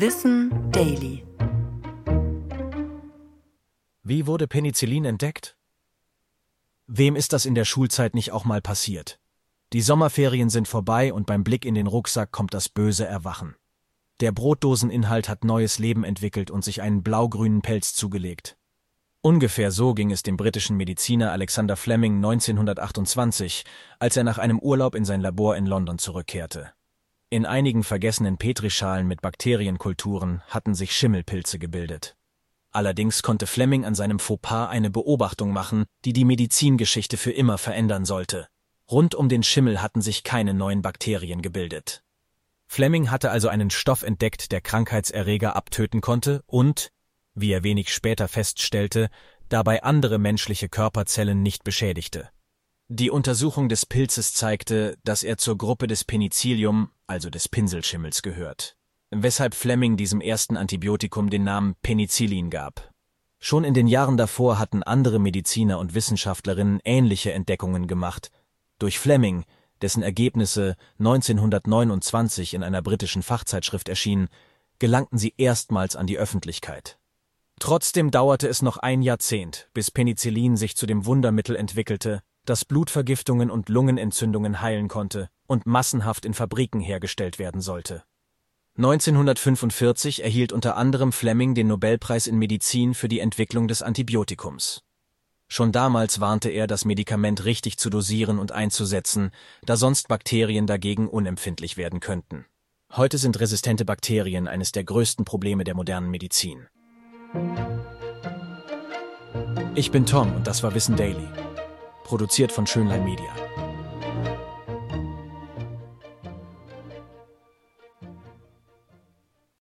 Wissen Daily. Wie wurde Penicillin entdeckt? Wem ist das in der Schulzeit nicht auch mal passiert? Die Sommerferien sind vorbei und beim Blick in den Rucksack kommt das böse Erwachen. Der Brotdoseninhalt hat neues Leben entwickelt und sich einen blaugrünen Pelz zugelegt. Ungefähr so ging es dem britischen Mediziner Alexander Fleming 1928, als er nach einem Urlaub in sein Labor in London zurückkehrte. In einigen vergessenen Petrischalen mit Bakterienkulturen hatten sich Schimmelpilze gebildet. Allerdings konnte Fleming an seinem Fauxpas eine Beobachtung machen, die die Medizingeschichte für immer verändern sollte. Rund um den Schimmel hatten sich keine neuen Bakterien gebildet. Fleming hatte also einen Stoff entdeckt, der Krankheitserreger abtöten konnte und, wie er wenig später feststellte, dabei andere menschliche Körperzellen nicht beschädigte. Die Untersuchung des Pilzes zeigte, dass er zur Gruppe des Penicillium, also des Pinselschimmels, gehört, weshalb Fleming diesem ersten Antibiotikum den Namen Penicillin gab. Schon in den Jahren davor hatten andere Mediziner und Wissenschaftlerinnen ähnliche Entdeckungen gemacht. Durch Fleming, dessen Ergebnisse 1929 in einer britischen Fachzeitschrift erschienen, gelangten sie erstmals an die Öffentlichkeit. Trotzdem dauerte es noch ein Jahrzehnt, bis Penicillin sich zu dem Wundermittel entwickelte, das Blutvergiftungen und Lungenentzündungen heilen konnte und massenhaft in Fabriken hergestellt werden sollte. 1945 erhielt unter anderem Fleming den Nobelpreis in Medizin für die Entwicklung des Antibiotikums. Schon damals warnte er, das Medikament richtig zu dosieren und einzusetzen, da sonst Bakterien dagegen unempfindlich werden könnten. Heute sind resistente Bakterien eines der größten Probleme der modernen Medizin. Ich bin Tom und das war Wissen Daily. Produziert von Schönlein Media.